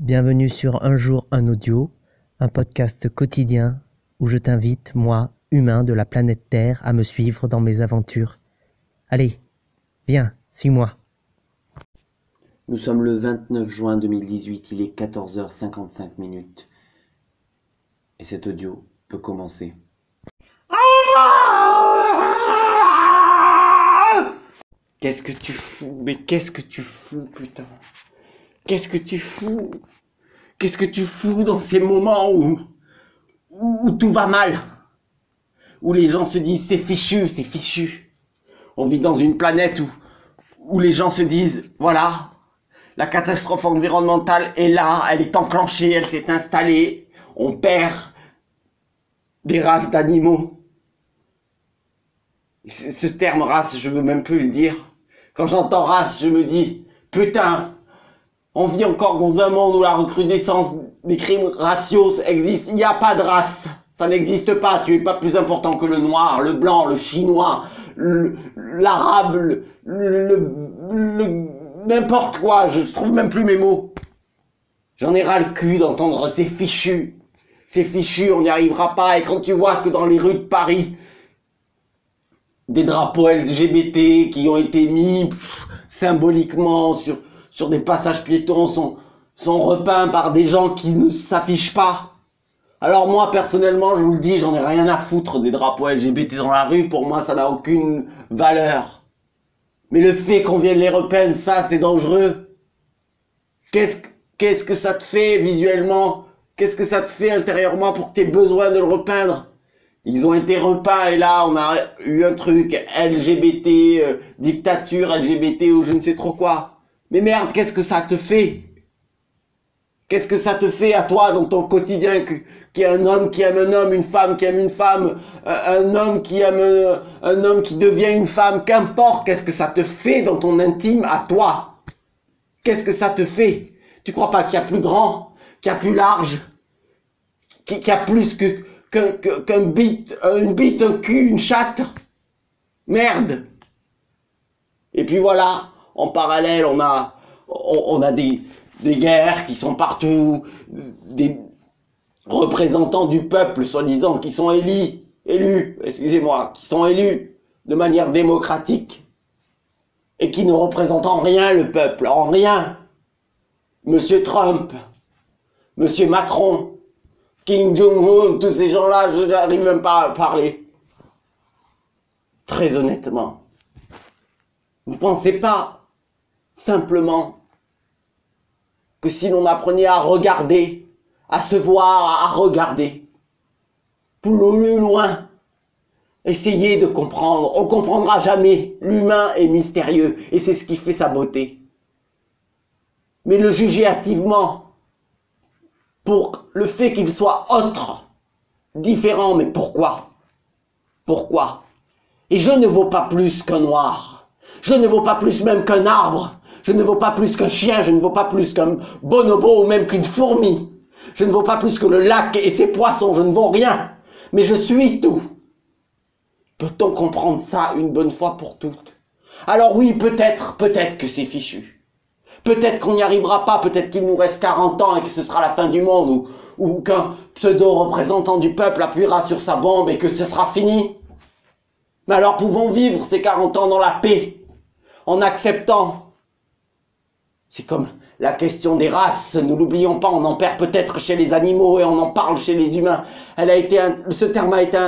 Bienvenue sur Un jour un audio, un podcast quotidien où je t'invite, moi, humain de la planète Terre, à me suivre dans mes aventures. Allez, viens, suis-moi. Nous sommes le 29 juin 2018, il est 14h55 minutes. Et cet audio peut commencer. Qu'est-ce que tu fous? Mais qu'est-ce que tu fous, putain? Qu'est-ce que tu fous? Qu'est-ce que tu fous dans ces moments où, tout va mal? Où les gens se disent c'est fichu, c'est fichu. On vit dans une planète où, les gens se disent voilà, la catastrophe environnementale est là, elle est enclenchée, elle s'est installée, on perd des races d'animaux. Ce terme race, je veux même plus le dire. Quand j'entends race, je me dis, putain, on vit encore dans un monde où la recrudescence des crimes raciaux existe. Il n'y a pas de race. Ça n'existe pas. Tu es pas plus important que le noir, le blanc, le chinois, l'arabe, le, le, n'importe quoi. Je trouve même plus mes mots. J'en ai ras le cul d'entendre ces fichus. Ces fichus, on n'y arrivera pas. Et quand tu vois que dans les rues de Paris, des drapeaux LGBT qui ont été mis symboliquement sur, sur des passages piétons sont, repeints par des gens qui ne s'affichent pas. Alors moi, personnellement, je vous le dis, j'en ai rien à foutre des drapeaux LGBT dans la rue. Pour moi, ça n'a aucune valeur. Mais le fait qu'on vienne les repeindre, ça, c'est dangereux. Qu'est-ce, qu'est-ce que ça te fait visuellement? Qu'est-ce que ça te fait intérieurement pour que tu aies besoin de le repeindre? Ils ont été repeints et là on a eu un truc LGBT, euh, dictature LGBT ou je ne sais trop quoi. Mais merde, qu'est-ce que ça te fait? Qu'est-ce que ça te fait à toi dans ton quotidien qui est un homme qui aime un homme, une femme qui aime une femme, un homme qui aime un homme qui devient une femme, qu'importe, qu'est-ce que ça te fait dans ton intime à toi? Qu'est-ce que ça te fait? Tu crois pas qu'il y a plus grand, qu'il y a plus large, qu'il y a plus qu'un bite, une bite, un cul, une chatte? Merde. Et puis voilà, en parallèle, on a, on, a des, des guerres qui sont partout, des représentants du peuple, soi-disant, qui sont élus, élus, excusez-moi, qui sont élus de manière démocratique et qui ne représentent en rien le peuple, en rien. Monsieur Trump, Monsieur Macron, Kim Jong-un, tous ces gens-là, je n'arrive même pas à parler. Très honnêtement, vous pensez pas simplement que si l'on apprenait à regarder, à se voir, à regarder, plus loin, essayez de comprendre. On comprendra jamais. L'humain est mystérieux et c'est ce qui fait sa beauté. Mais le juger activement, pour le fait qu'il soit autre, différent, mais pourquoi? Pourquoi? Et je ne vaux pas plus qu'un noir. Je ne vaux pas plus même qu'un arbre. Je ne vaux pas plus qu'un chien. Je ne vaux pas plus qu'un bonobo ou même qu'une fourmi. Je ne vaux pas plus que le lac et ses poissons. Je ne vaux rien. Mais je suis tout. Peut-on comprendre ça une bonne fois pour toutes? Alors oui, peut-être, peut-être que c'est fichu. Peut-être qu'on n'y arrivera pas, peut-être qu'il nous reste 40 ans et que ce sera la fin du monde, ou, ou qu'un pseudo-représentant du peuple appuiera sur sa bombe et que ce sera fini. Mais alors pouvons vivre ces 40 ans dans la paix, en acceptant. C'est comme la question des races, nous l'oublions pas, on en perd peut-être chez les animaux et on en parle chez les humains. Elle a été ce terme a été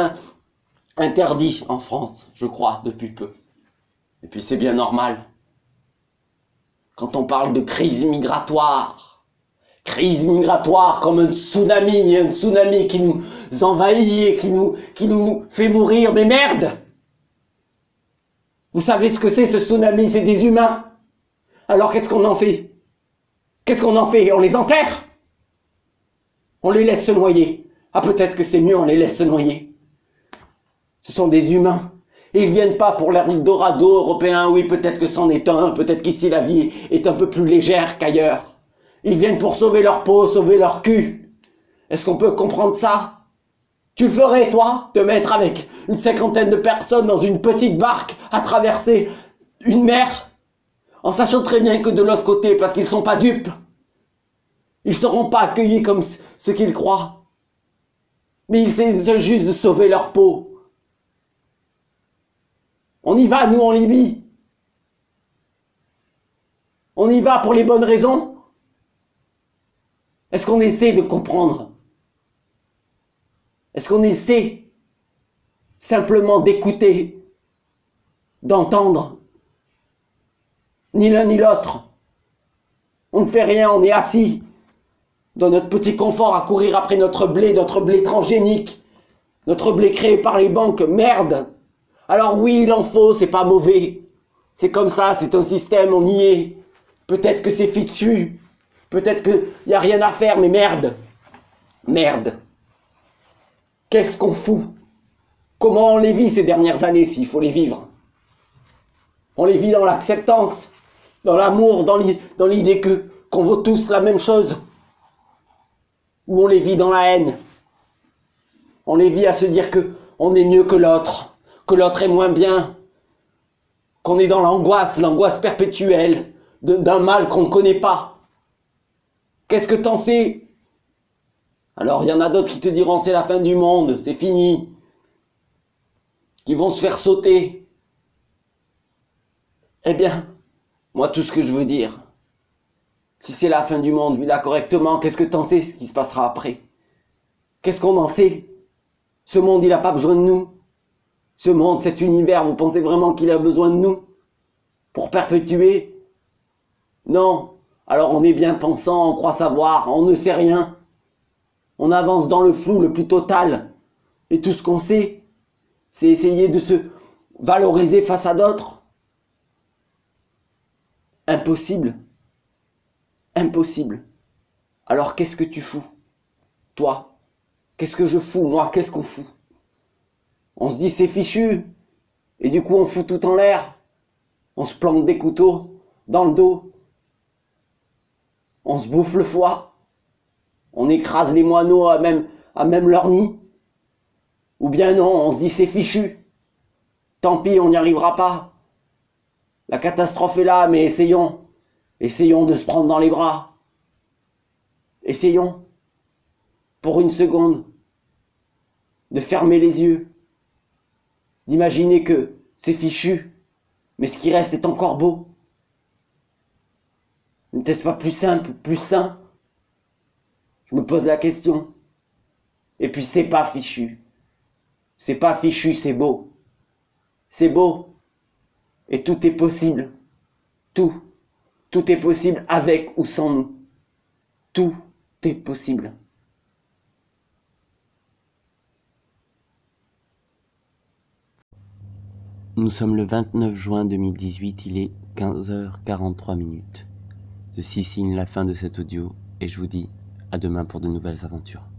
interdit en France, je crois, depuis peu. Et puis c'est bien normal quand on parle de crise migratoire. Crise migratoire comme un tsunami, un tsunami qui nous envahit et qui nous, qui nous fait mourir. Mais merde Vous savez ce que c'est ce tsunami? C'est des humains. Alors qu'est-ce qu'on en fait? Qu'est-ce qu'on en fait? On les enterre? On les laisse se noyer. Ah peut-être que c'est mieux, on les laisse se noyer. Ce sont des humains ils viennent pas pour l'Eldorado européen, oui, peut-être que c'en est un, peut-être qu'ici la vie est un peu plus légère qu'ailleurs. Ils viennent pour sauver leur peau, sauver leur cul. Est-ce qu'on peut comprendre ça? Tu le ferais, toi, de mettre avec une cinquantaine de personnes dans une petite barque à traverser une mer, en sachant très bien que de l'autre côté, parce qu'ils sont pas dupes, Ils seront pas accueillis comme ce qu'ils croient. Mais ils essaient juste de sauver leur peau. On y va, nous, en Libye. On y va pour les bonnes raisons. Est-ce qu'on essaie de comprendre? Est-ce qu'on essaie simplement d'écouter, d'entendre? Ni l'un ni l'autre. On ne fait rien, on est assis dans notre petit confort à courir après notre blé, notre blé transgénique, notre blé créé par les banques. Merde Alors oui, il en faut, c'est pas mauvais. C'est comme ça, c'est un système, on y est. Peut-être que c'est fichu. Peut-être qu'il n'y a rien à faire, mais merde Merde Qu'est-ce qu'on fout? Comment on les vit ces dernières années s'il faut les vivre? On les vit dans l'acceptance, dans l'amour, dans l'idée que qu'on vaut tous la même chose Ou on les vit dans la haine On les vit à se dire que on est mieux que l'autre, que l'autre est moins bien, qu'on est dans l'angoisse, l'angoisse perpétuelle d'un mal qu'on ne connaît pas. Qu'est-ce que t'en sais? Alors il y en a d'autres qui te diront c'est la fin du monde, c'est fini, qui vont se faire sauter. Eh bien, moi tout ce que je veux dire, si c'est la fin du monde, vu là correctement, qu'est-ce que t'en sais ce qui se passera après? Qu'est-ce qu'on en sait? Ce monde, il n'a pas besoin de nous. Ce monde, cet univers, vous pensez vraiment qu'il a besoin de nous? Pour perpétuer? Non. Alors on est bien pensant, on croit savoir, on ne sait rien. On avance dans le flou le plus total. Et tout ce qu'on sait, c'est essayer de se valoriser face à d'autres. Impossible. Impossible. Alors qu'est-ce que tu fous Toi? Qu'est-ce que je fous Moi, qu'est-ce qu'on fout? On se dit c'est fichu. Et du coup, on fout tout en l'air. On se plante des couteaux dans le dos. On se bouffe le foie. On écrase les moineaux à même, à même leur nid. Ou bien non, on se dit c'est fichu. Tant pis, on n'y arrivera pas. La catastrophe est là, mais essayons. Essayons de se prendre dans les bras. Essayons, pour une seconde, de fermer les yeux, d'imaginer que c'est fichu, mais ce qui reste est encore beau. N'était-ce pas plus simple, plus sain? Je me pose la question. Et puis c'est pas fichu. C'est pas fichu, c'est beau. C'est beau. Et tout est possible. Tout. Tout est possible avec ou sans nous. Tout est possible. Nous sommes le 29 juin 2018, il est 15h43 minutes. Ceci signe la fin de cet audio et je vous dis à demain pour de nouvelles aventures.